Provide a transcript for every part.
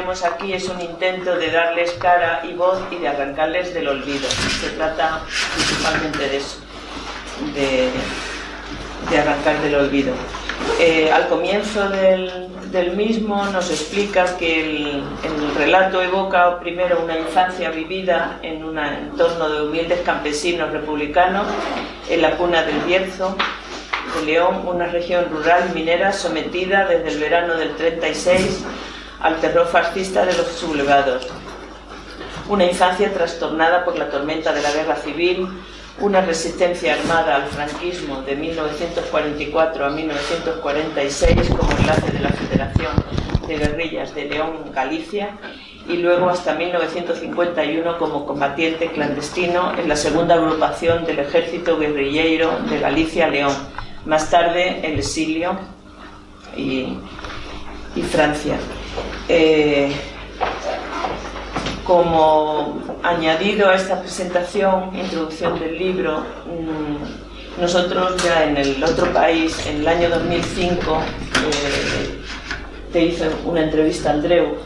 tenemos aquí es un intento de darles cara y voz y de arrancarles del olvido. Se trata principalmente de eso, de, arrancar del olvido. Eh, al comienzo del, mismo nos explica que el, el, relato evoca primero una infancia vivida en un entorno de humildes campesinos republicanos en la cuna del Bierzo, de León, una región rural minera sometida desde el verano del 36 al terror fascista de los sublevados. Una infancia trastornada por la tormenta de la guerra civil, una resistencia armada al franquismo de 1944 a 1946 como enlace de la Federación de Guerrillas de León, Galicia, y luego hasta 1951 como combatiente clandestino en la segunda agrupación del Ejército Guerrillero de Galicia, León. Más tarde el exilio y, Francia. Eh, como añadido a esta presentación, introducción del libro, mm, nosotros ya en el otro país, en el año 2005, eh, te hice una entrevista a Andreu,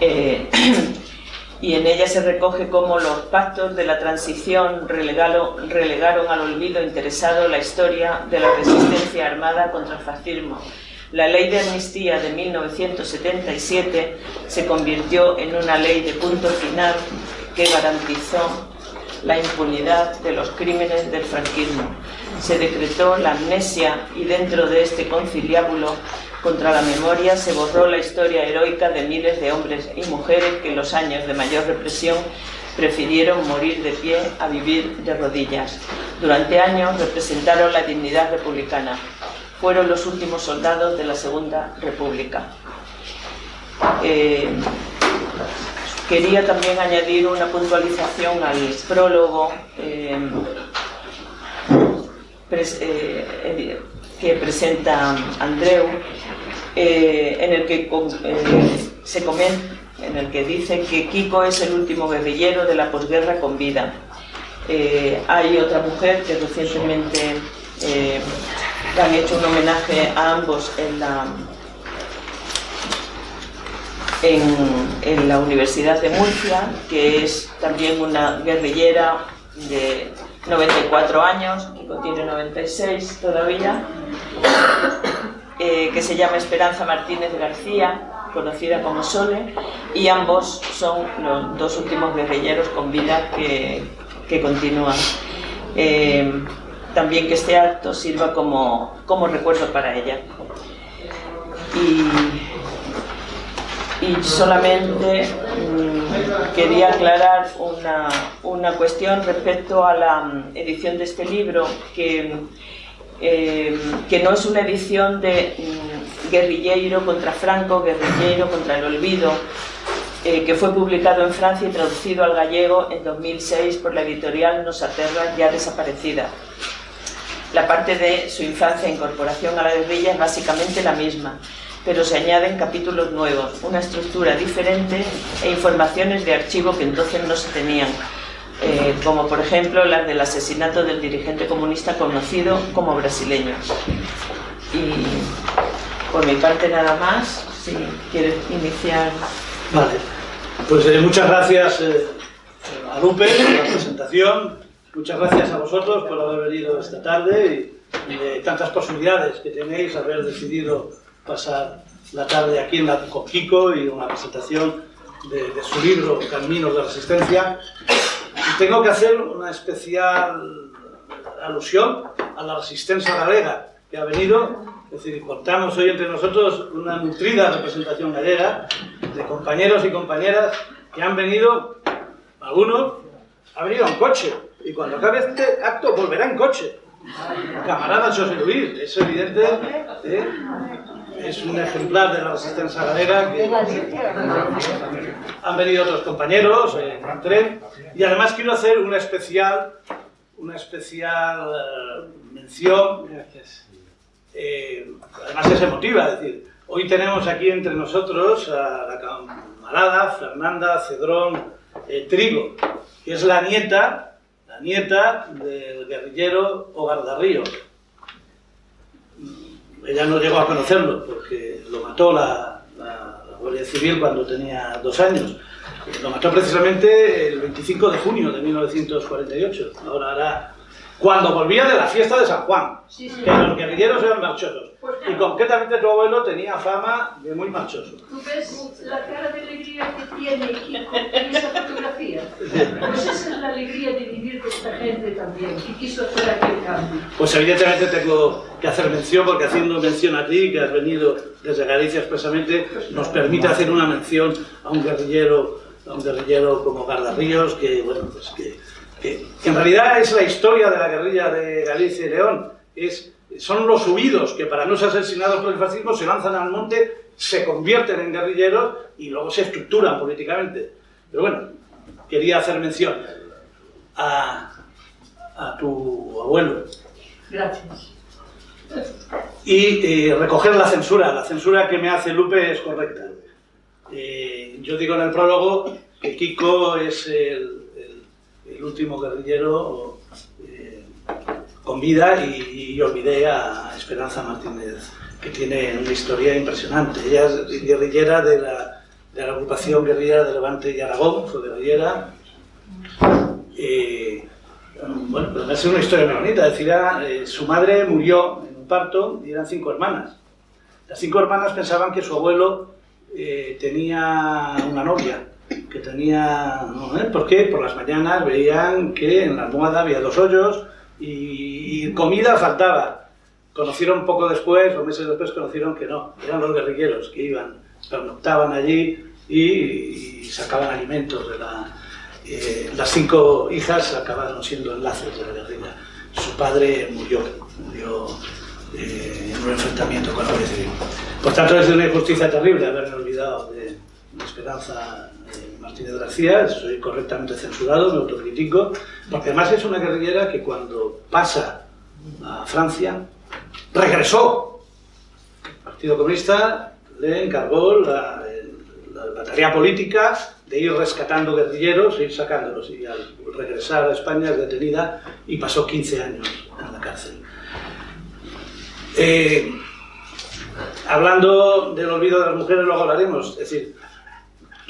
eh, y en ella se recoge cómo los pactos de la transición relegaron al olvido interesado la historia de la resistencia armada contra el fascismo la ley de amnistía de 1977 se convirtió en una ley de punto final que garantizó la impunidad de los crímenes del franquismo. Se decretó la amnesia y dentro de este conciliábulo contra la memoria se borró la historia heroica de miles de hombres y mujeres que en los años de mayor represión prefirieron morir de pie a vivir de rodillas. Durante años representaron la dignidad republicana fueron los últimos soldados de la Segunda República. Eh, quería también añadir una puntualización al prólogo eh, eh, que presenta Andreu, en el que se comenta, en el que dice que Kiko es el último guerrillero de la posguerra con vida. hay otra mujer que recientemente han hecho un homenaje a ambos en la, en, la Universidad de Murcia, que es también una guerrillera de 94 años, que tiene 96 todavía, eh, que se llama Esperanza Martínez García, conocida como Sole, y ambos son los dos últimos guerrilleros con vida que, que continúan. Eh, también que este acto sirva como, recuerdo para ella. Y, solamente mm, quería aclarar una, cuestión respecto a la mm, edición de este libro, que, eh, que no es una edición de mm, guerrillero contra Franco, guerrillero contra el olvido, eh, que fue publicado en Francia y traducido al gallego en 2006 por la editorial Nosaterra, ya desaparecida. La parte de su infancia e incorporación a la guerrilla es básicamente la misma, pero se añaden capítulos nuevos, una estructura diferente e informaciones de archivo que entonces no se tenían, eh, como por ejemplo las del asesinato del dirigente comunista conocido como brasileño. Y por mi parte nada más, si quieres iniciar. Vale, pues eh, muchas gracias eh, a Lupe por la presentación. Muchas gracias a vosotros por haber venido esta tarde y, de tantas posibilidades que tenéis, haber decidido pasar la tarde aquí en la Coquico y una presentación de, su libro Caminos de Resistencia. Y tengo que hacer una especial alusión a la resistencia galega que ha venido, es decir, contamos hoy entre nosotros una nutrida representación gallega de compañeros y compañeras que han venido, algunos, han venido en coche, y cuando acabe este acto volverá en coche. Camarada José Luis, es evidente, ¿eh? es un ejemplar de la resistencia galega que han venido otros compañeros en tren y además quiero hacer una especial una especial eh, mención eh, además es emotiva, es decir, hoy tenemos aquí entre nosotros a la camarada Fernanda Cedrón Trigo, que es la nieta nieta del guerrillero Ogardarrío. Ella no llegó a conocerlo porque lo mató la, civil cuando tenía dos años. Lo mató precisamente el 25 de junio de 1948. Ahora cuando volvía de la fiesta de San Juan, Sí, sí. que los guerrilleros eran marchosos. Y concretamente tu abuelo tenía fama de muy marchoso. ¿Tú ves la cara de alegría que tiene Kiko en esa fotografía? Pues esa es la alegría de vivir de esta gente también, que quiso hacer aquel cambio. Pues evidentemente tengo que hacer mención, porque haciendo mención a ti, que has venido desde Galicia expresamente, nos permite hacer una mención a un guerrillero, a un guerrillero como Gardarríos, que bueno, pues que, que- que en realidad es la historia de la guerrilla de Galicia y León. Es, son los huidos que para no ser asesinados por el fascismo se lanzan al monte, se convierten en guerrilleros y luego se estructuran políticamente. Pero bueno, quería hacer mención a, a tu abuelo Gracias. y eh, recoger la censura. La censura que me hace Lupe es correcta. Eh, yo digo en el prólogo que Kiko es el, el- el último guerrillero con vida y, y olvidé a Esperanza Martínez, que tiene una historia impresionante. Ella es guerrillera de la, de la agrupación guerrillera de Levante y Aragón, fue guerrillera. Eh, bueno, pero me hace una historia muy bonita. Decía, eh, su madre murió en un parto y eran cinco hermanas. Las cinco hermanas pensaban que su abuelo eh, tenía una novia, que tenía... ¿Eh? ¿Por qué? Por las mañanas veían que en la almohada había dos hoyos y, y comida faltaba. Conocieron poco después, o meses después, conocieron que no, eran los guerrilleros que iban, pernoctaban allí y, y sacaban alimentos de la... eh, las cinco hijas acabaron siendo enlaces de la guerrilla. Su padre murió, murió eh, en un enfrentamiento con la Guardia Civil. Por tanto, es una injusticia terrible haberme olvidado de Esperanza eh, Martínez García, soy correctamente censurado, me autocritico, porque además es una guerrillera que cuando pasa a Francia, regresó. El Partido Comunista le encargó la, la, política de ir rescatando guerrilleros ir sacándolos. Y al regresar a España es detenida y pasó 15 años en la cárcel. Eh, hablando del olvido de las mujeres, luego hablaremos. Es decir,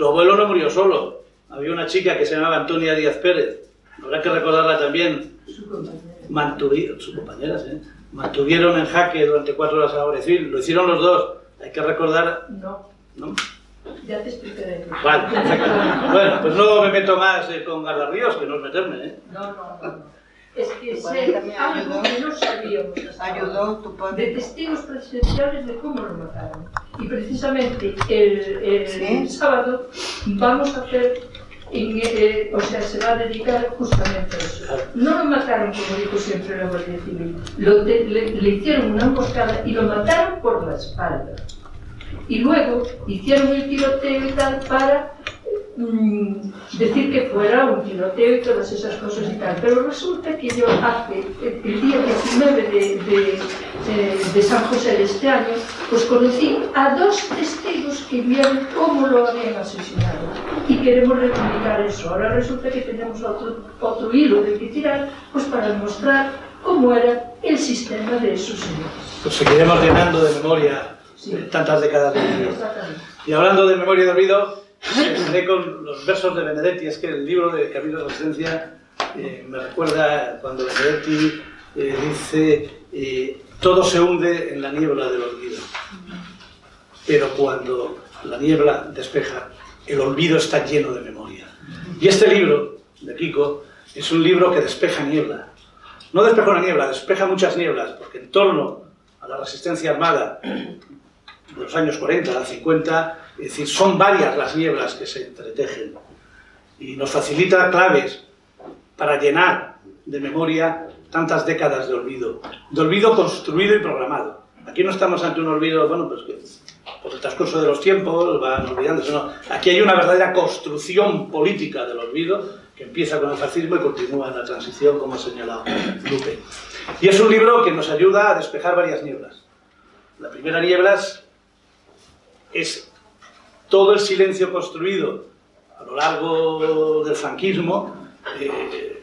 tu abuelo no murió solo. Había una chica que se llamaba Antonia Díaz Pérez. Habrá que recordarla también. Su compañera. Mantuvieron, sus compañeras, ¿eh? mantuvieron en jaque durante cuatro horas a la Guardia Civil. Lo hicieron los dos. Hay que recordar, No, ¿no? ya te explicaré. Vale, perfecto. Bueno, pues no me meto más eh, con Gardarríos, que no es meterme, ¿eh? No, no, no. no. Es que sé también algo ayudó. que no sabíamos. Ayudó tu de padre. testigos presenciales de cómo lo mataron. Y precisamente el, el ¿Sí? sábado vamos a hacer, en, eh, o sea, se va a dedicar justamente a eso. No lo mataron, como dijo siempre la Guardia Civil, lo te- le, le hicieron una emboscada y lo mataron por la espalda. Y luego hicieron el tiroteo y tal para mm, decir que fuera un tiroteo y todas esas cosas y tal. Pero resulta que yo hace, el, día 19 de, de, eh, de San José de este año, pues conocí a dos testigos que vieron cómo lo habían asesinado. Y queremos reivindicar eso. Ahora resulta que tenemos otro, otro hilo de que tirar, pues para demostrar cómo era el sistema de esos señores. Pues seguiremos llenando de memoria Sí. tantas décadas de olvido. Y hablando de memoria de olvido, empezaré con los versos de Benedetti. Es que el libro de Camilo de Resistencia eh, me recuerda cuando Benedetti eh, dice: eh, Todo se hunde en la niebla del olvido. Pero cuando la niebla despeja, el olvido está lleno de memoria. Y este libro de Kiko es un libro que despeja niebla. No despeja una niebla, despeja muchas nieblas, porque en torno a la resistencia armada de los años 40, 50, es decir, son varias las nieblas que se entretejen y nos facilita claves para llenar de memoria tantas décadas de olvido, de olvido construido y programado. Aquí no estamos ante un olvido, bueno, pues que por el transcurso de los tiempos van olvidándose, no. Aquí hay una verdadera construcción política del olvido que empieza con el fascismo y continúa en la transición, como ha señalado Lupe. Y es un libro que nos ayuda a despejar varias nieblas. La primera niebla es todo el silencio construido a lo largo del franquismo, eh,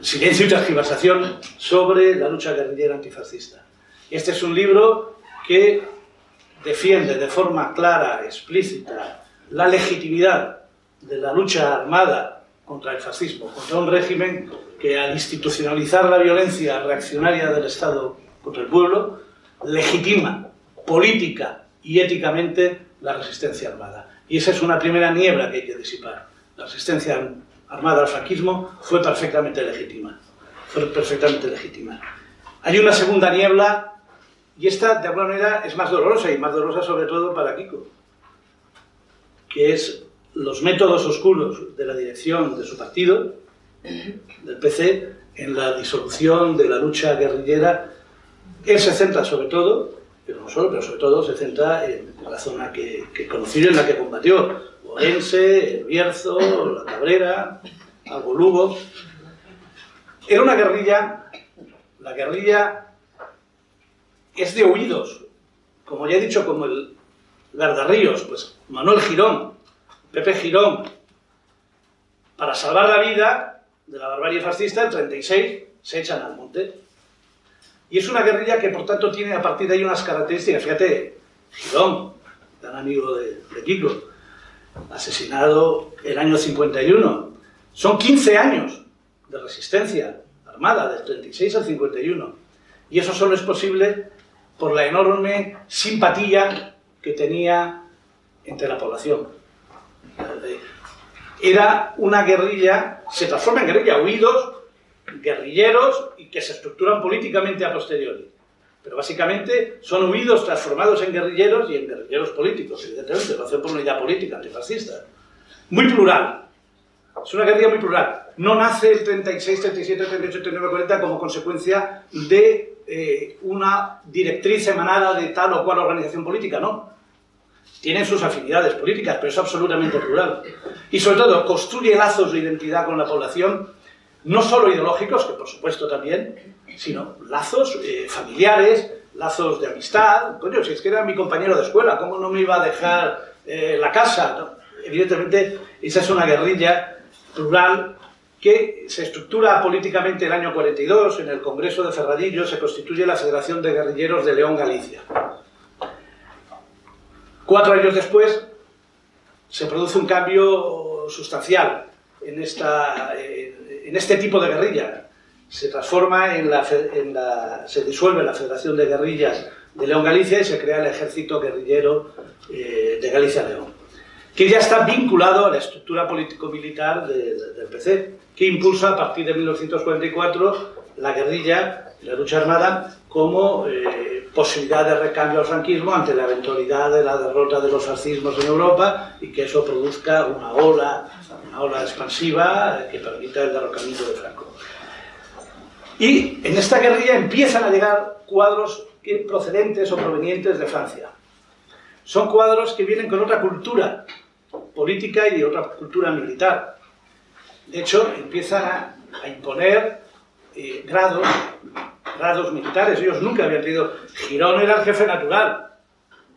silencio y transgiversación sobre la lucha guerrillera antifascista. Este es un libro que defiende de forma clara, explícita, la legitimidad de la lucha armada contra el fascismo, contra un régimen que al institucionalizar la violencia reaccionaria del Estado contra el pueblo, legitima política y éticamente la resistencia armada. Y esa es una primera niebla que hay que disipar. La resistencia armada al franquismo fue perfectamente legítima. Fue perfectamente legítima. Hay una segunda niebla, y esta de alguna manera es más dolorosa, y más dolorosa sobre todo para Kiko, que es los métodos oscuros de la dirección de su partido, del PC, en la disolución de la lucha guerrillera. Él se centra sobre todo, pero no solo, pero sobre todo se centra en la zona que, que conoció en la que combatió, Orense, El Bierzo, La Cabrera, Algo Lugo. Era una guerrilla, la guerrilla es de huidos, como ya he dicho, como el Gardarríos, pues Manuel Girón, Pepe Girón, para salvar la vida de la barbarie fascista, el 36 se echan al monte. Y es una guerrilla que, por tanto, tiene a partir de ahí unas características. Fíjate, Girón, gran amigo de, de Kiko, asesinado el año 51. Son 15 años de resistencia armada, del 36 al 51. Y eso solo es posible por la enorme simpatía que tenía entre la población. Era una guerrilla, se transforma en guerrilla, huidos, guerrilleros y que se estructuran políticamente a posteriori. Pero básicamente son huidos transformados en guerrilleros y en guerrilleros políticos, evidentemente, lo hacen por una idea política antifascista. Muy plural. Es una guerrilla muy plural. No nace el 36, 37, 38, 39, 40 como consecuencia de eh, una directriz emanada de tal o cual organización política, no. Tienen sus afinidades políticas, pero es absolutamente plural. Y sobre todo, construye lazos de identidad con la población, no solo ideológicos, que por supuesto también, sino lazos eh, familiares, lazos de amistad. Coño, si es que era mi compañero de escuela, ¿cómo no me iba a dejar eh, la casa? Evidentemente, esa es una guerrilla plural que se estructura políticamente el año 42, en el Congreso de Ferradillo se constituye la Federación de Guerrilleros de León Galicia. Cuatro años después se produce un cambio sustancial en, esta, en este tipo de guerrilla se transforma en la, en se disuelve la Federación de Guerrillas de León Galicia y se crea el Ejército Guerrillero eh, de Galicia León, que ya está vinculado a la estructura político-militar de, de, del PC, que impulsa a partir de 1944 la guerrilla, la lucha armada, como eh, posibilidad de recambio al franquismo ante la eventualidad de la derrota de los fascismos en Europa y que eso produzca una ola, una ola expansiva que permita el derrocamiento de Franco. Y en esta guerrilla empiezan a llegar cuadros procedentes o provenientes de Francia. Son cuadros que vienen con otra cultura política y otra cultura militar. De hecho, empiezan a, a imponer eh, grados, grados militares. Ellos nunca habían tenido... Girón era el jefe natural,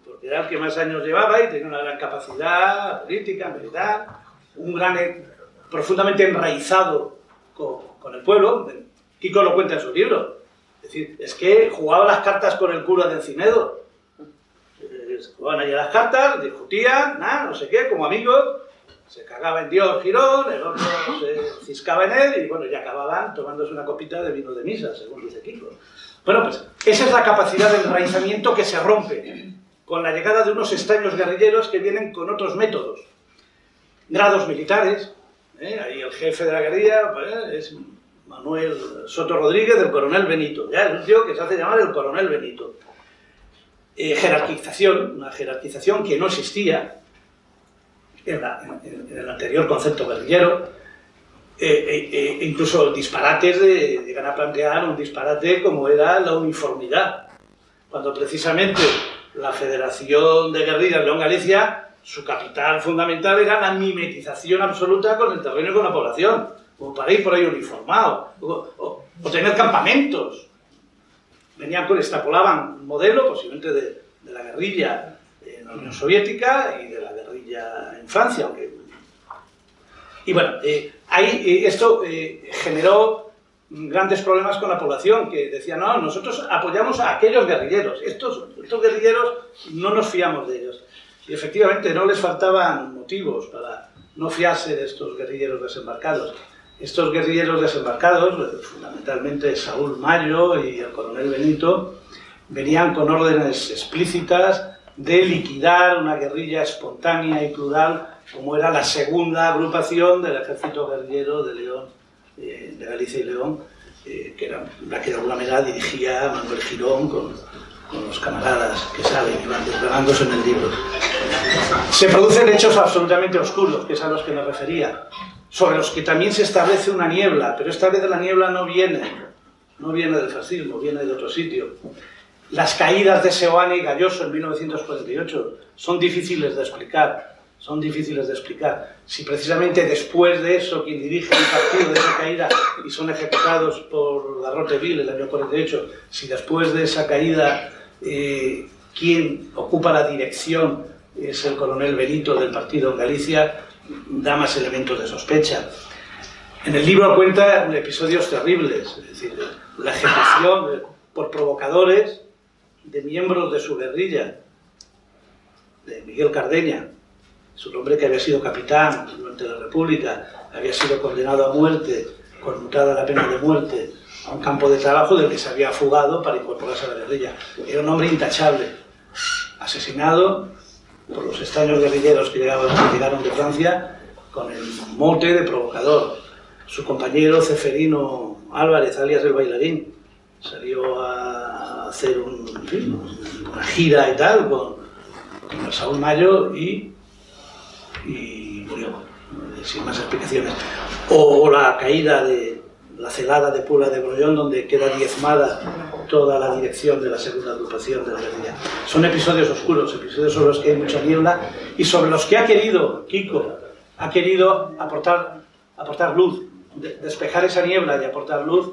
porque era el que más años llevaba y tenía una gran capacidad política, militar, un gran, eh, profundamente enraizado con, con el pueblo, Kiko lo cuenta en su libro. Es decir, es que jugaba las cartas con el cura de Encinedo. Eh, jugaban allí las cartas, discutían, nada, no sé qué, como amigos. Se cagaba en Dios Girón, el otro se ciscaba en él y bueno, ya acababan tomándose una copita de vino de misa, según dice Kiko. Bueno, pues esa es la capacidad de enraizamiento que se rompe con la llegada de unos estaños guerrilleros que vienen con otros métodos. Grados militares, ¿eh? ahí el jefe de la guerrilla pues, es Manuel Soto Rodríguez del coronel Benito. Ya es un tío que se hace llamar el coronel Benito. Eh, jerarquización, una jerarquización que no existía en, la, en, el anterior concepto guerrillero. Eh, eh, incluso disparates de, llegan a plantear un disparate como era la uniformidad. Cuando precisamente la Federación de Guerrillas León Galicia, su capital fundamental era la mimetización absoluta con el terreno y con la población o para ir por ahí uniformado, o, o, o tener campamentos. Venían con, extrapolaban un modelo posiblemente de, de, la guerrilla en la Unión Soviética y de la guerrilla en Francia. Aunque... Y bueno, eh, ahí, eh, esto eh, generó grandes problemas con la población, que decían, no, nosotros apoyamos a aquellos guerrilleros, estos, estos guerrilleros no nos fiamos de ellos. Y efectivamente no les faltaban motivos para no fiarse de estos guerrilleros desembarcados. Estos guerrilleros desembarcados, fundamentalmente Saúl Mayo y el coronel Benito, venían con órdenes explícitas de liquidar una guerrilla espontánea y plural como era la segunda agrupación del ejército guerrillero de León, eh, de Galicia y León, eh, que era la que de alguna manera dirigía Manuel Girón con, con los camaradas que saben y van desvelándose en el libro. Se producen hechos absolutamente oscuros, que es a los que me refería sobre los que también se establece una niebla, pero esta vez la niebla no viene, no viene del fascismo, viene de otro sitio. Las caídas de Seoane y Galloso en 1948 son difíciles de explicar, son difíciles de explicar. Si precisamente después de eso quien dirige el partido de esa caída y son ejecutados por la Roteville el año 48, si después de esa caída eh, quien ocupa la dirección es el coronel Benito del partido en Galicia, da más elementos de sospecha. En el libro cuenta episodios terribles, es decir, la ejecución por provocadores de miembros de su guerrilla, de Miguel Cardeña, su nombre que había sido capitán durante la República, había sido condenado a muerte, conmutada la pena de muerte, a un campo de trabajo del que se había fugado para incorporarse a la guerrilla. Era un hombre intachable, asesinado por los extraños guerrilleros que, llegaron de Francia con el mote de provocador. Su compañero Ceferino Álvarez, alias el bailarín, salió a hacer una gira y tal con, con Saúl Mayo y, y murió, sin más explicaciones. O la caída de la celada de Pula de Brollón, donde queda diezmada toda la dirección de la segunda agrupación de la guerrilla. Son episodios oscuros, episodios sobre los que hay mucha niebla y sobre los que ha querido Kiko, ha querido aportar, aportar luz, despejar esa niebla y aportar luz.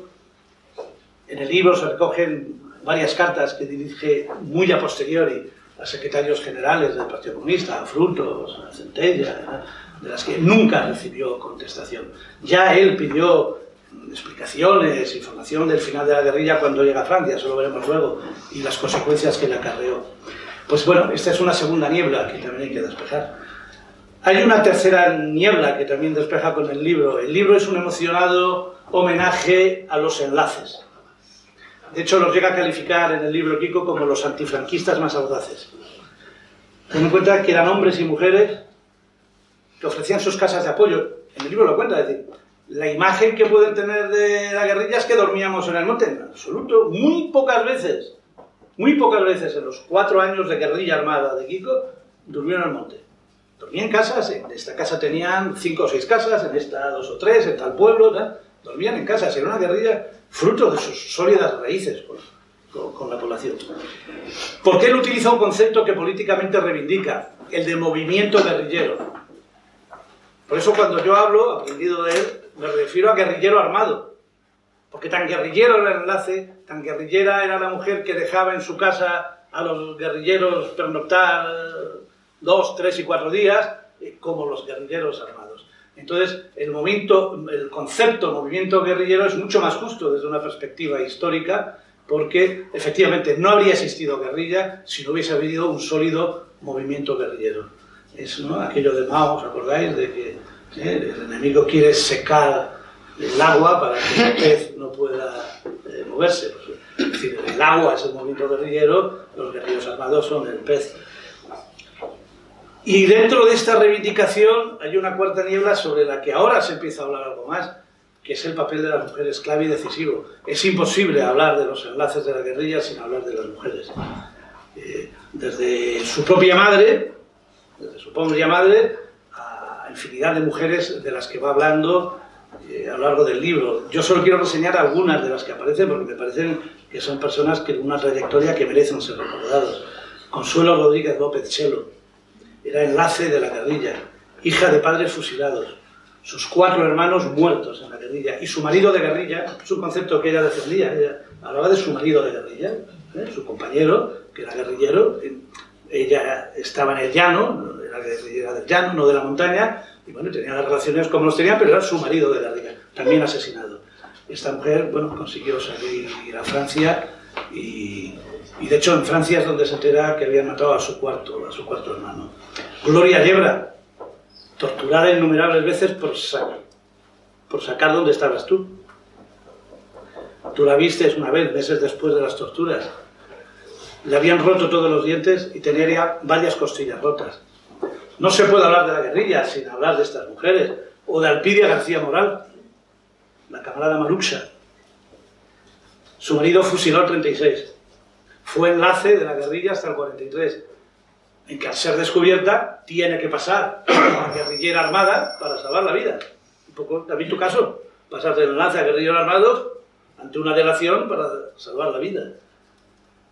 En el libro se recogen varias cartas que dirige muy a posteriori a secretarios generales del Partido Comunista, a Frutos, a Centella, de las que nunca recibió contestación. Ya él pidió explicaciones, información del final de la guerrilla cuando llega a Francia, eso lo veremos luego, y las consecuencias que le acarreó. Pues bueno, esta es una segunda niebla que también hay que despejar. Hay una tercera niebla que también despeja con el libro. El libro es un emocionado homenaje a los enlaces. De hecho, los llega a calificar en el libro Kiko como los antifranquistas más audaces. Ten en cuenta que eran hombres y mujeres que ofrecían sus casas de apoyo. En el libro lo cuenta, es decir, la imagen que pueden tener de la guerrilla es que dormíamos en el monte, en absoluto, muy pocas veces, muy pocas veces en los cuatro años de guerrilla armada de Kiko, durmieron en el monte. Dormían en casas, en esta casa tenían cinco o seis casas, en esta dos o tres, en tal pueblo, dormían en casas, era una guerrilla fruto de sus sólidas raíces con, la población. ¿Por qué él utiliza un concepto que políticamente reivindica? El de movimiento guerrillero. Por eso cuando yo hablo, aprendido de él, me refiero a guerrillero armado. Porque tan guerrillero era el enlace, tan guerrillera era la mujer que dejaba en su casa a los guerrilleros pernoctar dos, tres y cuatro días, eh, como los guerrilleros armados. Entonces, el, concepto movimiento guerrillero es mucho más justo desde una perspectiva histórica, porque efectivamente no habría existido guerrilla si no hubiese habido un sólido movimiento guerrillero. Es aquello de Mao, ¿os acordáis? De que ¿eh? El enemigo quiere secar el agua para que el pez no pueda eh, moverse. Pues, es decir, el agua es el movimiento guerrillero, los guerrilleros armados son el pez. Y dentro de esta reivindicación hay una cuarta niebla sobre la que ahora se empieza a hablar algo más, que es el papel de las mujeres clave y decisivo. Es imposible hablar de los enlaces de la guerrilla sin hablar de las mujeres. Eh, desde su propia madre, desde su propia madre, infinidad de mujeres de las que va hablando eh, a lo largo del libro. Yo solo quiero reseñar algunas de las que aparecen porque me parecen que son personas que una trayectoria que merecen ser recordados. Consuelo Rodríguez López Chelo era enlace de la guerrilla, hija de padres fusilados, sus cuatro hermanos muertos en la guerrilla y su marido de guerrilla, es un concepto que ella defendía, ella hablaba de su marido de guerrilla, ¿eh? su compañero, que era guerrillero, ella estaba en el llano, era guerrillera del llano, no de la montaña, y bueno, tenía las relaciones como los tenía, pero era su marido de guerrilla, también asesinado. esta mujer, bueno, consiguió salir a Francia y, y, de hecho en Francia es donde se entera que habían matado a su cuarto, a su cuarto hermano. Gloria Yebra, torturada innumerables veces por, por sacar dónde estabas tú. Tú la viste una vez, meses después de las torturas. Le habían roto todos los dientes y tenía varias costillas rotas. No se puede hablar de la guerrilla sin hablar de estas mujeres, o de Alpidia García Moral, la camarada Maruxa. Su marido fusiló el 36. Fue enlace de la guerrilla hasta el 43. En que al ser descubierta tiene que pasar a guerrillera armada para salvar la vida. Un poco también tu caso, pasar del enlace a guerrilleros armados ante una delación para salvar la vida.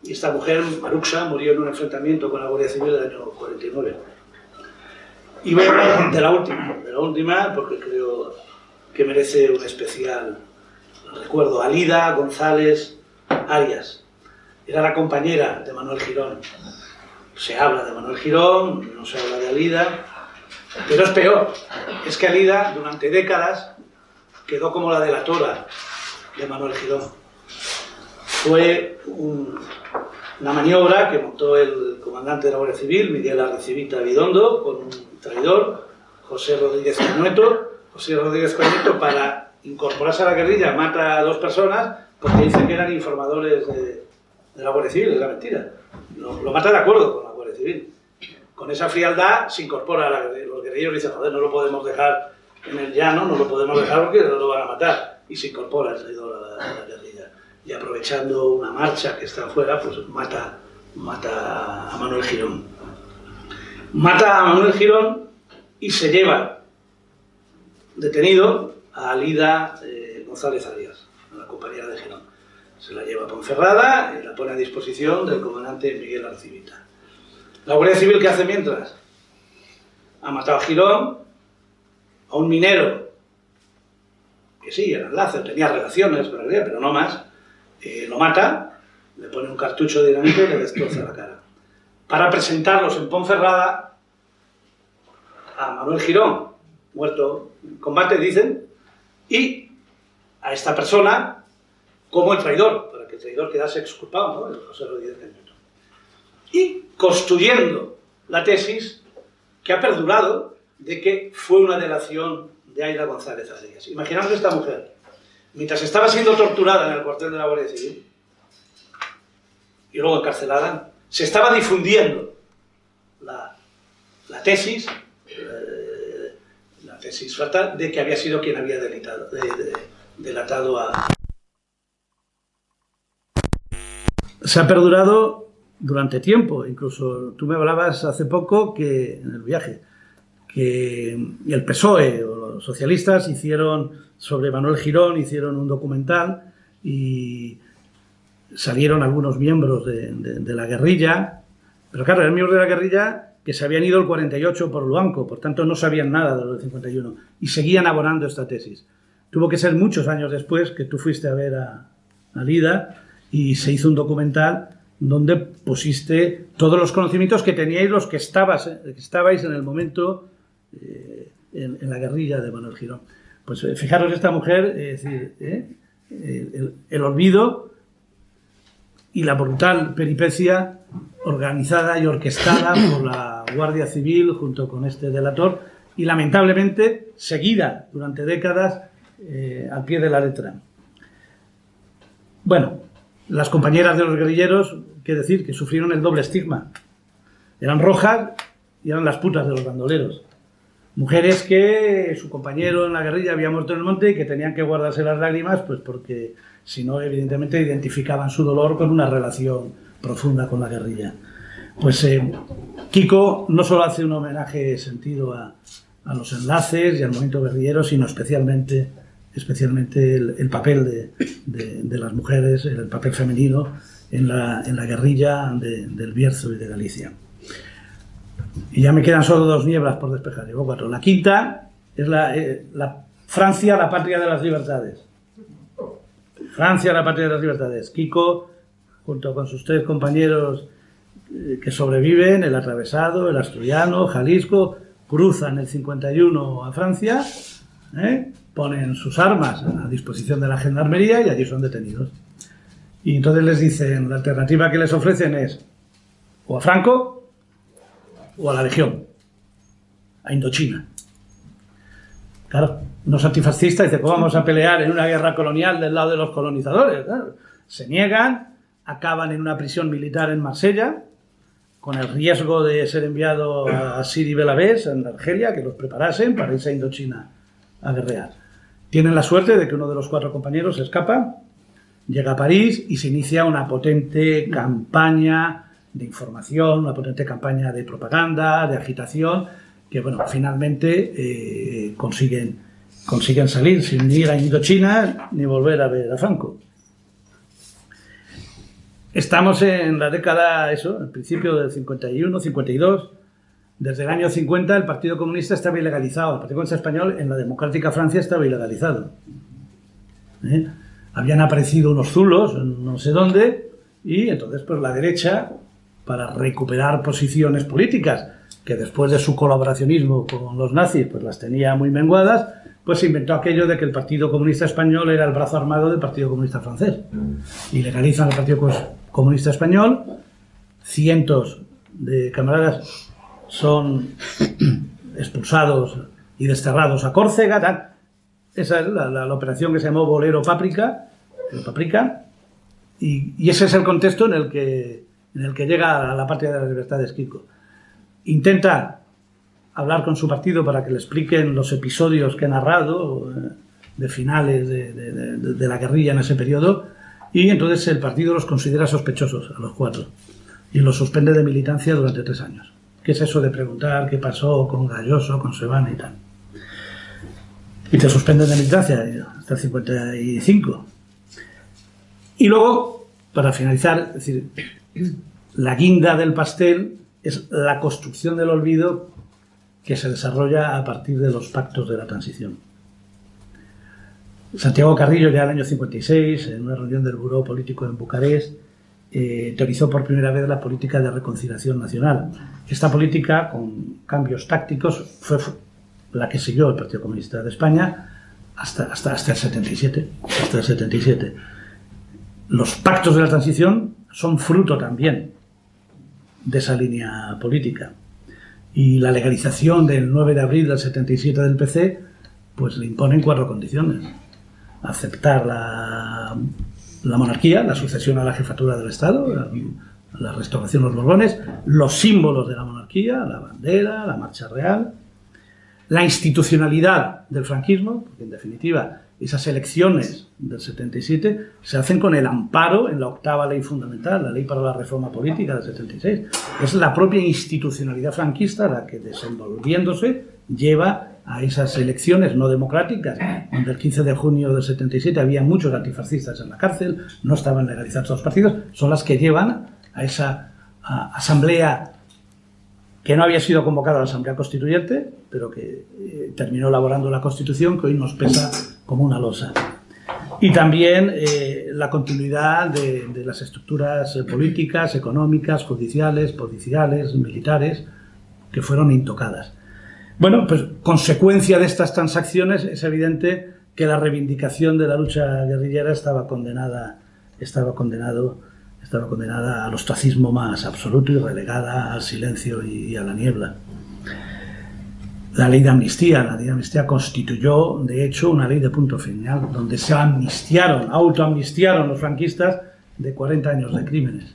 Y esta mujer, Maruxa, murió en un enfrentamiento con la Guardia Civil del año 49. Y voy a hablar de la última, de la última porque creo que merece un especial recuerdo. Alida González Arias. Era la compañera de Manuel Girón. Se habla de Manuel Girón, no se habla de Alida, pero es peor. Es que Alida, durante décadas, quedó como la delatora de Manuel Girón. Fue una maniobra que montó el comandante de la Guardia Civil, Miguel Arrecibita Vidondo, con un traidor, José Rodríguez Canueto, José Rodríguez Canueto, para incorporarse a la guerrilla, mata a dos personas porque dicen que eran informadores de, la Guardia Civil, es la mentira. Lo, mata de acuerdo con la Guardia Civil. Con esa frialdad se incorpora a la. Los guerrilleros dicen, joder, no lo podemos dejar en el llano, no lo podemos dejar porque lo van a matar. Y se incorpora el traidor a la guerrilla. Y aprovechando una marcha que está afuera, pues mata, mata a Manuel Girón. Mata a Manuel Girón y se lleva detenido a Alida eh, González Arias, a la compañera de Girón. Se la lleva a Ponferrada y la pone a disposición del comandante Miguel Arcivita. La Guardia Civil, ¿qué hace mientras? Ha matado a Girón, a un minero, que sí, era enlace, tenía relaciones pero no más, eh, lo mata, le pone un cartucho de dinamita y le destroza la cara. Para presentarlos en Ponferrada a Manuel Girón, muerto en combate, dicen, y a esta persona como el traidor, para que el traidor quedase exculpado, ¿no? el José Rodríguez. Y construyendo la tesis que ha perdurado de que fue una delación de Aida González Arias. Imaginaos esta mujer, mientras estaba siendo torturada en el cuartel de la Guardia Civil y luego encarcelada, se estaba difundiendo la, tesis, eh, la tesis fatal de que había sido quien había delatado, de, de, delatado a... Se ha perdurado durante tiempo, incluso tú me hablabas hace poco que en el viaje, que el PSOE o los socialistas hicieron sobre Manuel Girón, hicieron un documental y salieron algunos miembros de, la guerrilla, pero claro, eran miembros de la guerrilla que se habían ido el 48 por Luanco, por tanto no sabían nada de lo del 51 y seguían abonando esta tesis. Tuvo que ser muchos años después que tú fuiste a ver a, a Lida y se hizo un documental donde pusiste todos los conocimientos que teníais los que, estabas, que estabais en el momento eh, en, la guerrilla de Manuel Girón. Pues eh, fijaros esta mujer, ¿eh? el, el, olvido y la brutal peripecia organizada y orquestada por la Guardia Civil junto con este delator y lamentablemente seguida durante décadas eh, al pie de la letra. Bueno, las compañeras de los guerrilleros, qué decir, que sufrieron el doble estigma. Eran rojas y eran las putas de los bandoleros. Mujeres que su compañero en la guerrilla había muerto en el monte y que tenían que guardarse las lágrimas, pues porque si no, evidentemente identificaban su dolor con una relación profunda con la guerrilla. Pues eh, Kiko no solo hace un homenaje sentido a, a, los enlaces y al movimiento guerrillero, sino especialmente, especialmente el, el papel de, de, las mujeres, el papel femenino en la, en la guerrilla de, del Bierzo y de Galicia. Y ya me quedan solo dos nieblas por despejar, llevo cuatro. La quinta es la, eh, Francia, la patria de las libertades. Francia, la patria de las libertades. Kiko, junto con sus tres compañeros eh, que sobreviven, el atravesado, el asturiano, Jalisco, cruzan el 51 a Francia ¿eh? Ponen sus armas a disposición de la gendarmería y allí son detenidos. Y entonces les dicen, la alternativa que les ofrecen es o a Franco o a la Legión, a Indochina. Claro, unos antifascistas dicen, ¿cómo vamos a pelear en una guerra colonial del lado de los colonizadores? Se niegan, acaban en una prisión militar en Marsella, con el riesgo de ser enviado a Siri Belavés, en Argelia, que los preparasen para irse a Indochina a guerrear. Tienen la suerte de que uno de los cuatro compañeros escapa, llega a París y se inicia una potente campaña de información, una potente campaña de propaganda, de agitación, que bueno, finalmente eh, consiguen, consiguen salir sin ir a Indochina ni volver a ver a Franco. Estamos en la década, eso, el principio del 51, 52. Desde el año 50 el Partido Comunista estaba ilegalizado. El Partido Comunista Español en la democrática Francia estaba ilegalizado. ¿Eh? Habían aparecido unos zulos, no sé dónde, y entonces pues la derecha, para recuperar posiciones políticas, que después de su colaboracionismo con los nazis pues las tenía muy menguadas, pues se inventó aquello de que el Partido Comunista Español era el brazo armado del Partido Comunista Francés. Y legalizan Partido Comunista Español, cientos de camaradas son expulsados y desterrados a Córcega. Esa es la, operación que se llamó Bolero Paprika, y, ese es el contexto en el que, en el que llega a la patria de la libertad de Esquico. Intenta hablar con su partido para que le expliquen los episodios que he narrado eh, de finales de, la guerrilla en ese periodo y entonces el partido los considera sospechosos a los cuatro y los suspende de militancia durante tres años. ¿Qué es eso de preguntar qué pasó con Galloso, con Sebana y tal? Y te suspenden de militancia hasta el 55. Y luego, para finalizar, es decir, la guinda del pastel es la construcción del olvido que se desarrolla a partir de los pactos de la transición. Santiago Carrillo, ya en el año 56, en una reunión del Buró Político en Bucarest, eh, teorizó por primera vez la política de reconciliación nacional. Esta política, con cambios tácticos, fue la que siguió el Partido Comunista de España hasta, hasta, hasta el 77. Hasta el 77. Los pactos de la transición son fruto también de esa línea política y la legalización del 9 de abril del 77 del PC, pues le imponen cuatro condiciones. Aceptar la, monarquía, la sucesión a la jefatura del Estado, la, restauración de los Borbones, los símbolos de la monarquía, la bandera, la marcha real, la institucionalidad del franquismo, porque en definitiva esas elecciones del 77 se hacen con el amparo en la octava ley fundamental, la ley para la reforma política del 76. Es la propia institucionalidad franquista la que desenvolviéndose lleva a esas elecciones no democráticas, donde el 15 de junio del 77 había muchos antifascistas en la cárcel, no estaban legalizados los partidos, son las que llevan a esa asamblea que no había sido convocada a la Asamblea Constituyente, pero que eh, terminó elaborando la Constitución, que hoy nos pesa como una losa. Y también eh, la continuidad de, las estructuras políticas, económicas, judiciales, policiales, militares, que fueron intocadas. Bueno, pues consecuencia de estas transacciones es evidente que la reivindicación de la lucha guerrillera estaba condenada, estaba condenado estaba condenada al ostracismo más absoluto y relegada al silencio y a la niebla. La ley de amnistía, la ley de amnistía constituyó, de hecho, una ley de punto final, donde se amnistiaron, autoamnistiaron los franquistas de 40 años de crímenes.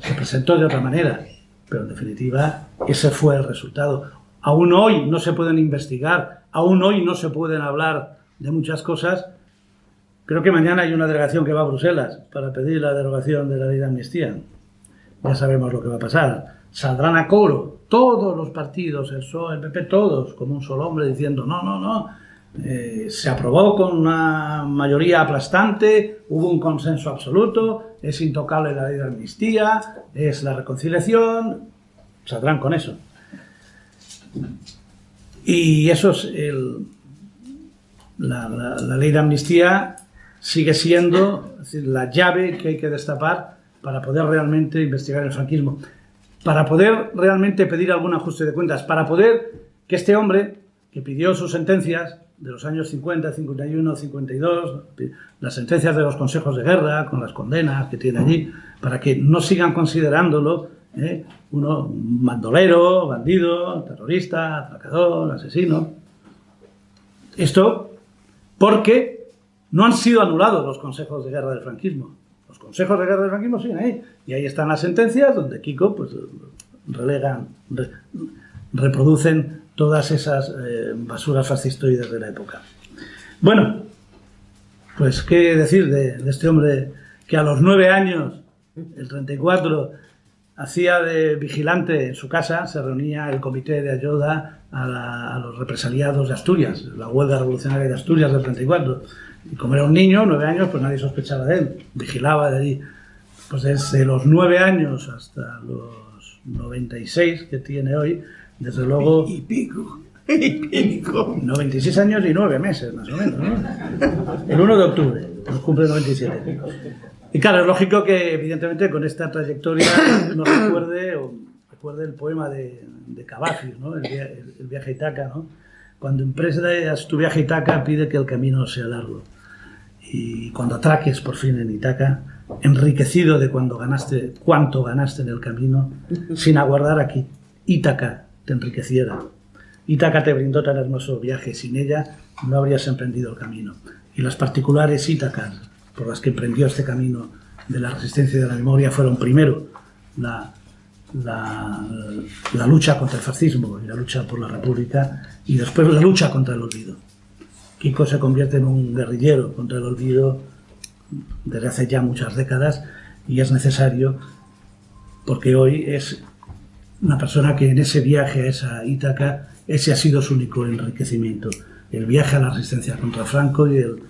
Se presentó de otra manera, pero en definitiva ese fue el resultado. Aún hoy no se pueden investigar, aún hoy no se pueden hablar de muchas cosas Creo que mañana hay una delegación que va a Bruselas para pedir la derogación de la ley de amnistía. Ya sabemos lo que va a pasar. Saldrán a coro todos los partidos, el PSOE, el PP, todos, como un solo hombre, diciendo no, no, no. Eh, se aprobó con una mayoría aplastante, hubo un consenso absoluto, es intocable la ley de amnistía, es la reconciliación, saldrán con eso. Y eso es la ley de amnistía sigue siendo la llave que hay que destapar para poder realmente investigar el franquismo, para poder realmente pedir algún ajuste de cuentas, para poder que este hombre, que pidió sus sentencias de los años 50, 51, 52, las sentencias de los consejos de guerra, con las condenas que tiene allí, para que no sigan considerándolo ¿eh? uno mandolero, bandido, terrorista, atracador, asesino. Esto porque no han sido anulados los consejos de guerra del franquismo. Los consejos de guerra del franquismo siguen ahí. Y ahí están las sentencias donde Kiko pues, relegan, reproducen todas esas eh, basuras fascistoides de la época. Bueno, pues qué decir de, este hombre que a los nueve años, el 34, hacía de vigilante en su casa, se reunía el comité de ayuda a, los represaliados de Asturias, la huelga revolucionaria de Asturias del 34. Y como era un niño, nueve años, pues nadie sospechaba de él, vigilaba de allí. Pues desde los nueve años hasta los 96 que tiene hoy, desde luego... Y pico. Y pico. 96 años y 9 meses, más o menos, ¿no? El 1 de octubre, nos cumple 97. Y claro, es lógico que, evidentemente, con esta trayectoria nos recuerde, recuerde el poema de, de Cavafis. El, viaje a Itaca. Cuando empresas tu viaje a Itaca, pide que el camino sea largo. Y cuando atraques por fin en Itaca, enriquecido de cuando ganaste, cuánto ganaste en el camino, sin aguardar aquí, Ítaca te enriqueciera. Ítaca te brindó tan hermoso viaje, sin ella no habrías emprendido el camino. Y las particulares Ítacas por las que emprendió este camino de la resistencia y de la memoria fueron primero la, la, lucha contra el fascismo y la lucha por la república y después la lucha contra el olvido. Kiko se convierte en un guerrillero contra el olvido desde hace ya muchas décadas y es necesario porque hoy es una persona que en ese viaje a esa Ítaca, ese ha sido su único enriquecimiento. El viaje a la resistencia contra Franco y el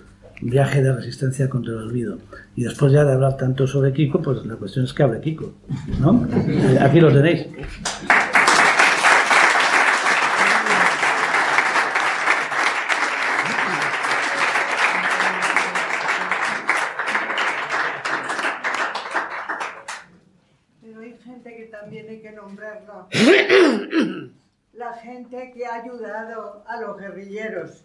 viaje de resistencia contra el olvido. Y después ya de hablar tanto sobre Kiko, pues la cuestión es que hable Kiko. ¿no? Eh, aquí lo tenéis. la gente que ha ayudado a los guerrilleros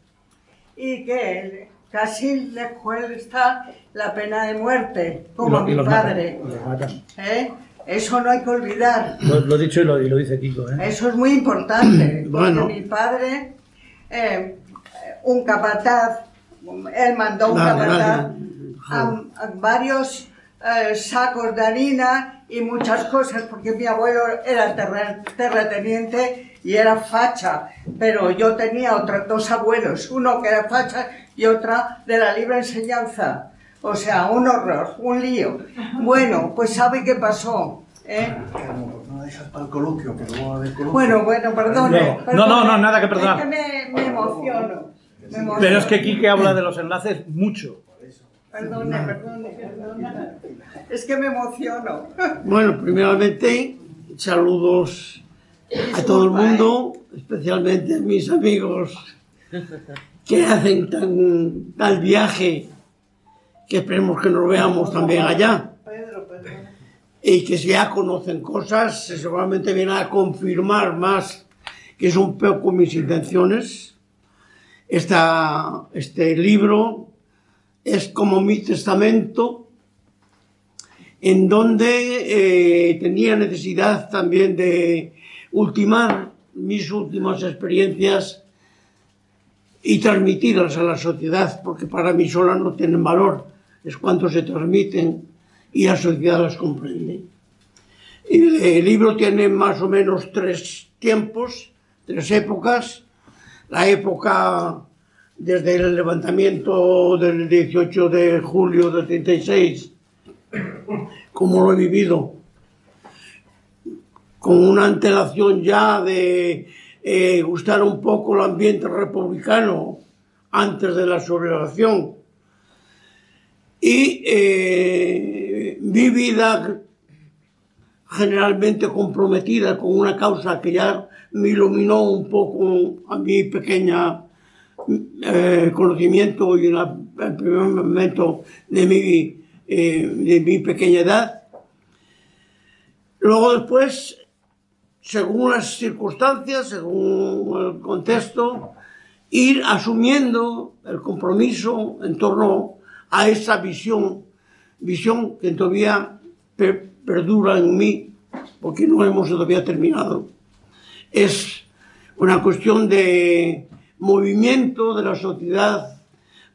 y que casi le cuesta la pena de muerte, como a mi padre. ¿Eh? Eso no hay que olvidar. Lo, he dicho y lo, dice Kiko. ¿eh? Eso es muy importante. bueno. mi padre, eh, un capataz, él mandó un capataz A, varios sacos de harina y muchas cosas, porque mi abuelo era terrateniente y era facha, pero yo tenía otros dos abuelos, uno que era facha y otra de la libre enseñanza. O sea, un horror, un lío. Bueno, pues ¿sabe qué pasó? ¿Eh? No dejas para el coloquio, pero coloquio. Bueno, bueno, perdone. No, no, no, nada que perdonar. Es que me, emociono, Pero es que Quique habla de los enlaces mucho. Perdone, perdone, perdone. Es que me emociono. Bueno, primeramente, saludos a todo el mundo, especialmente a mis amigos que hacen tan, tal viaje que esperemos que nos veamos también allá. Y que si ya conocen cosas, seguramente vienen a confirmar más que son poco mis intenciones. Esta, este libro es como mi testamento, en donde eh, tenía necesidad también de ultimar mis últimas experiencias y transmitirlas a la sociedad, porque para mí solas no tienen valor, es cuando se transmiten y la sociedad las comprende. el libro tiene más o menos tres tiempos, tres épocas. La época desde el levantamiento del 18 de julio del 36, como lo he vivido, con una antelación ya de eh, gustar un poco el ambiente republicano antes de la sublevación. Y eh, mi vida generalmente comprometida con una causa que ya me iluminó un poco a mi pequeña eh, conocimiento y en el primer momento de mi, de mi pequeña edad. Luego después según las circunstancias, según el contexto, ir asumiendo el compromiso en torno a esa visión, visión que todavía perdura en mí, porque no hemos todavía terminado. Es una cuestión de movimiento de la sociedad,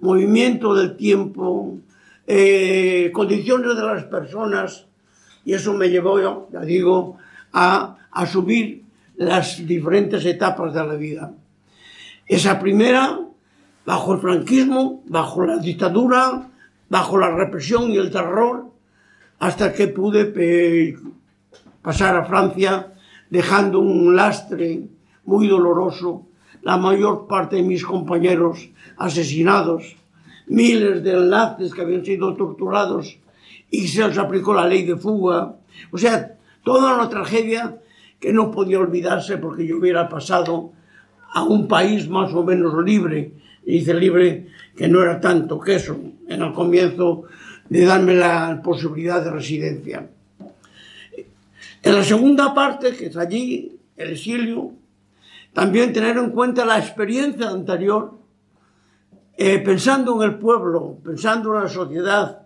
movimiento del tiempo, eh, condiciones de las personas, y eso me llevó, ya digo, a, a subir las diferentes etapas de la vida. Esa primera, bajo el franquismo, bajo la dictadura, bajo la represión y el terror, hasta que pude pasar a Francia dejando un lastre muy doloroso, la mayor parte de mis compañeros asesinados, miles de enlaces que habían sido torturados y se les aplicó la ley de fuga. O sea, toda una tragedia que no podía olvidarse porque yo hubiera pasado a un país más o menos libre. Y dice libre que no era tanto que eso, en el comienzo de darme la posibilidad de residencia. En la segunda parte, que es allí, el exilio, también tener en cuenta la experiencia anterior, eh, pensando en el pueblo, pensando en la sociedad,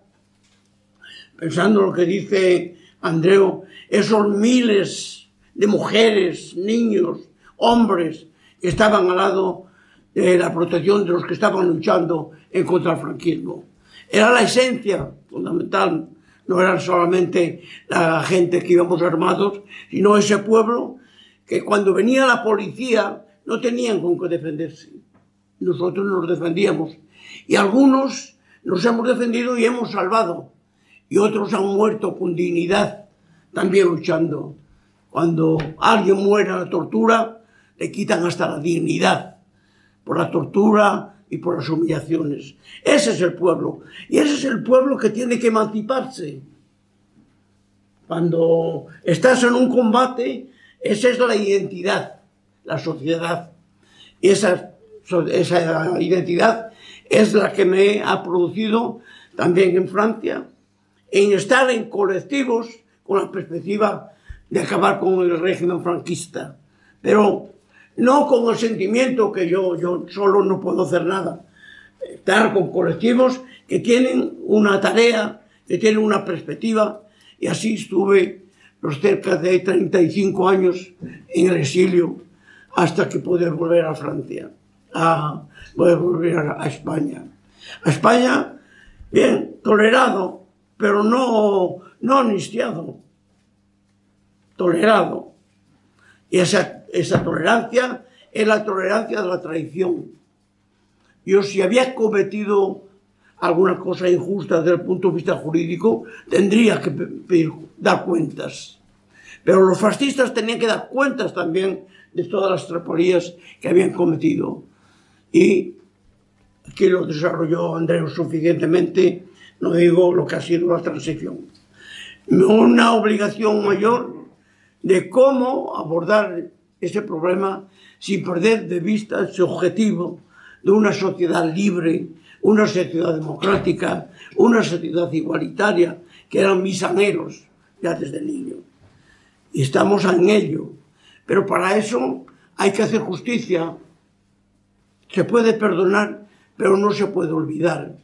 pensando en lo que dice Andreu, esos miles de mujeres, niños, hombres que estaban al lado de la protección de los que estaban luchando en contra del franquismo. Era la esencia fundamental, no era solamente la gente que íbamos armados, sino ese pueblo que cuando venía la policía no tenían con qué defenderse. Nosotros nos defendíamos. Y algunos nos hemos defendido y hemos salvado. Y otros han muerto con dignidad, también luchando. Cuando alguien muere a la tortura, le quitan hasta la dignidad por la tortura y por las humillaciones. Ese es el pueblo. Y ese es el pueblo que tiene que emanciparse. Cuando estás en un combate, esa es la identidad, la sociedad. Esa, esa identidad es la que me ha producido también en Francia, en estar en colectivos con la perspectiva de acabar con el régimen franquista. Pero no con el sentimiento que yo, yo solo no puedo hacer nada. Estar con colectivos que tienen una tarea, que tienen una perspectiva, y así estuve los cerca de 35 años en el exilio hasta que pude volver a Francia, a, poder volver a, a España. A España, bien, tolerado, pero no, no amnistiado, tolerado. Y esa, esa tolerancia es la tolerancia de la traición. Yo si había cometido alguna cosa injusta desde el punto de vista jurídico, tendría que pedir, dar cuentas. Pero los fascistas tenían que dar cuentas también de todas las traporías que habían cometido. Y aquí lo desarrolló Andreu suficientemente, no digo lo que ha sido la transición. Una obligación mayor de cómo abordar ese problema sin perder de vista ese objetivo de una sociedad libre, una sociedad democrática, una sociedad igualitaria, que eran mis anhelos ya desde niño. Y estamos en ello. Pero para eso hay que hacer justicia. Se puede perdonar, pero no se puede olvidar.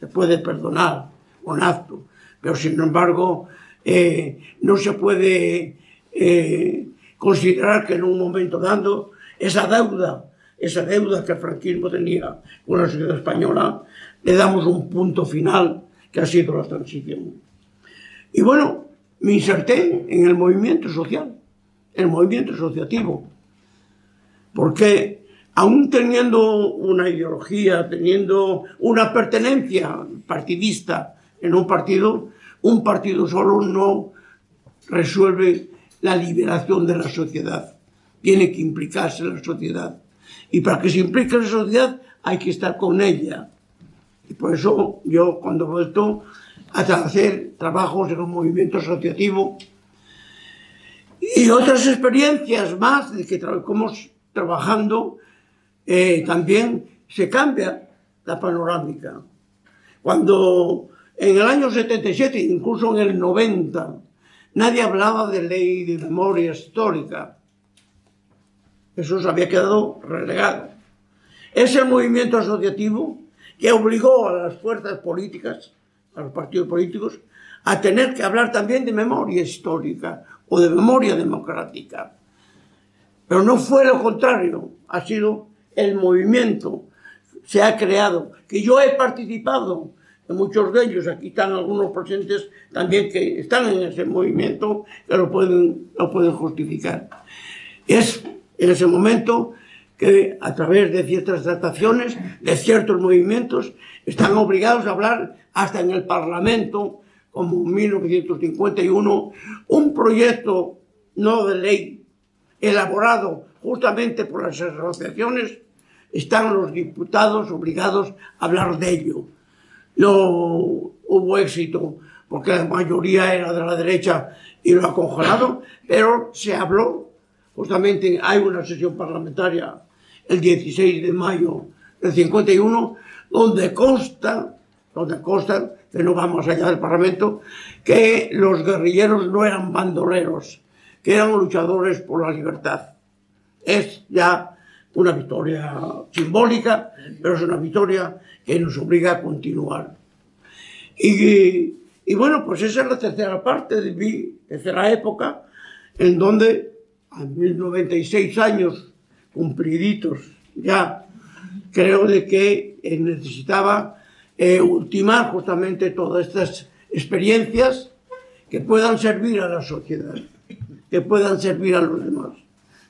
Se puede perdonar con acto, pero sin embargo eh, no se puede eh, considerar que en un momento dado esa deuda, esa deuda que el franquismo tenía con la sociedad española, le damos un punto final que ha sido la transición. Y bueno, me inserté en el movimiento social, el movimiento asociativo, porque aún teniendo una ideología, teniendo una pertenencia partidista en un partido, un partido solo no resuelve la liberación de la sociedad. Tiene que implicarse la sociedad. Y para que se implique la sociedad hay que estar con ella. Y por eso yo cuando he vuelto a hacer trabajos en un movimiento asociativo y otras experiencias más de que como trabajando eh, también se cambia la panorámica. Cuando en el año 77, incluso en el 90, Nadie hablaba de ley de memoria histórica. Se había quedado relegado. Es el movimiento asociativo que obligó a las fuerzas políticas, a los partidos políticos, a tener que hablar también de memoria histórica o de memoria democrática. Pero no fue lo contrario, ha sido el movimiento, se ha creado, que yo he participado en muchos de ellos, aquí están algunos presentes también que están en ese movimiento, que lo pueden, lo pueden justificar. Es en ese momento que a través de ciertas trataciones, de ciertos movimientos, están obligados a hablar hasta en el Parlamento, como en 1951, un proyecto no de ley elaborado justamente por las asociaciones, están los diputados obligados a hablar de ello. No hubo éxito porque la mayoría era de la derecha y lo ha congelado, pero se habló, justamente hay una sesión parlamentaria el 16 de mayo del 51, donde consta, donde consta, que no vamos allá del Parlamento, que los guerrilleros no eran bandoleros, que eran luchadores por la libertad. Es ya una victoria simbólica, pero es una victoria que nos obliga a continuar. Y, y bueno, pues esa es la tercera parte de mi tercera época, en donde a 1096 años cumpliditos ya, creo de que eh, necesitaba eh, ultimar justamente todas estas experiencias que puedan servir a la sociedad, que puedan servir a los demás.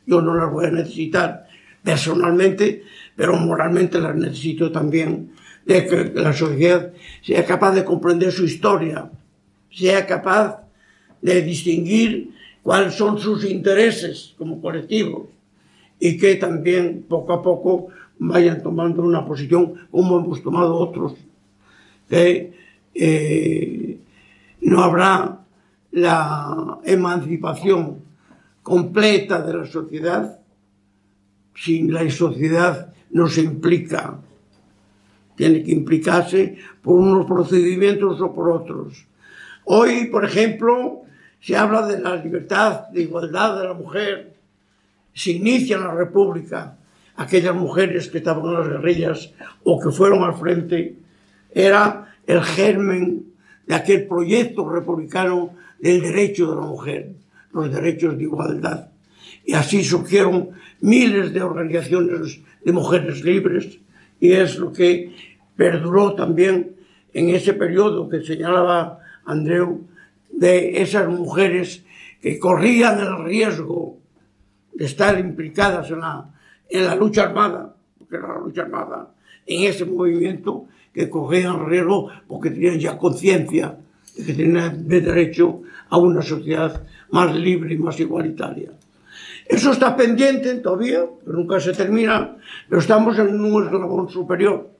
Yo no las voy a necesitar personalmente, pero moralmente las necesito también, de que la sociedad sea capaz de comprender su historia, sea capaz de distinguir cuáles son sus intereses como colectivo y que también poco a poco vayan tomando una posición como hemos tomado otros, que eh, no habrá la emancipación completa de la sociedad si la sociedad no se implica. Tiene que implicarse por unos procedimientos o por otros. Hoy, por ejemplo, se habla de la libertad, de igualdad de la mujer, se inicia la República, aquellas mujeres que estaban en las guerrillas o que fueron al frente, era el germen de aquel proyecto republicano del derecho de la mujer, los derechos de igualdad. Y así surgieron miles de organizaciones de mujeres libres y es lo que perduró también en ese periodo que señalaba Andreu de esas mujeres que corrían el riesgo de estar implicadas en la, en la lucha armada, porque era la lucha armada, en ese movimiento que cogían riesgo porque tenían ya conciencia de que tenían derecho a una sociedad más libre y más igualitaria. Eso está pendiente todavía, pero nunca se termina, pero estamos en un eslabón superior,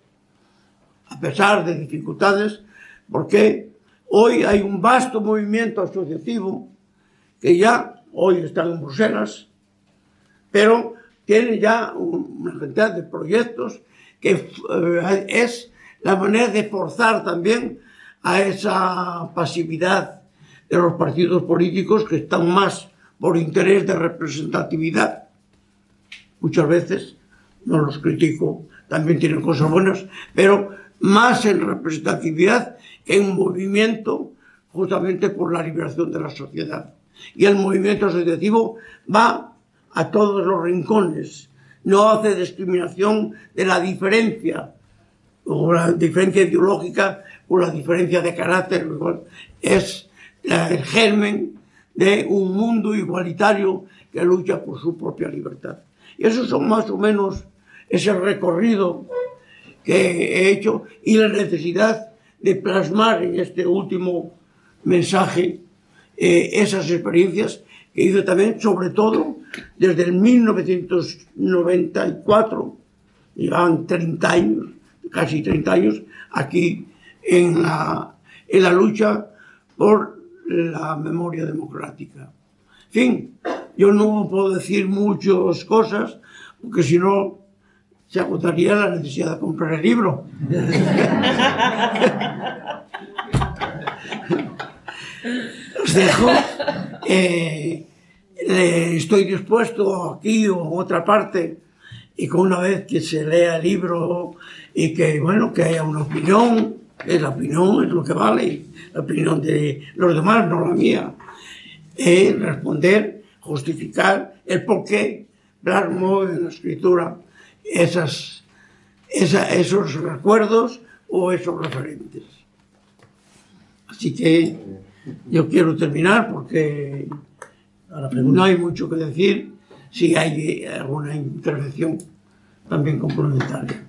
a pesar de dificultades, porque hoy hay un vasto movimiento asociativo que ya hoy está en Bruselas, pero tiene ya una cantidad de proyectos que eh, es la manera de forzar también a esa pasividad de los partidos políticos que están más por interés de representatividad. Muchas veces, no los critico, también tienen cosas buenas, pero más en representatividad en movimiento justamente por la liberación de la sociedad. Y el movimiento asociativo va a todos los rincones, no hace discriminación de la diferencia, o la diferencia ideológica o la diferencia de carácter, es el germen de un mundo igualitario que lucha por su propia libertad. Y eso son más o menos ese recorrido que he hecho y la necesidad de plasmar en este último mensaje eh, esas experiencias que hice también, sobre todo desde el 1994, llevan 30 años, casi 30 años, aquí en la, en la lucha por la memoria democrática. En fin, yo no puedo decir muchas cosas, porque si no se agotaría la necesidad de comprar el libro. Os dejo. Eh, estoy dispuesto aquí o en otra parte y que una vez que se lea el libro y que, bueno, que haya una opinión, es la opinión, es lo que vale, la opinión de los demás, no la mía, es responder, justificar el por qué plasmo en la escritura esas, esos recuerdos o esos referentes. Así que yo quiero terminar porque no hay mucho que decir si hay alguna intervención también complementaria.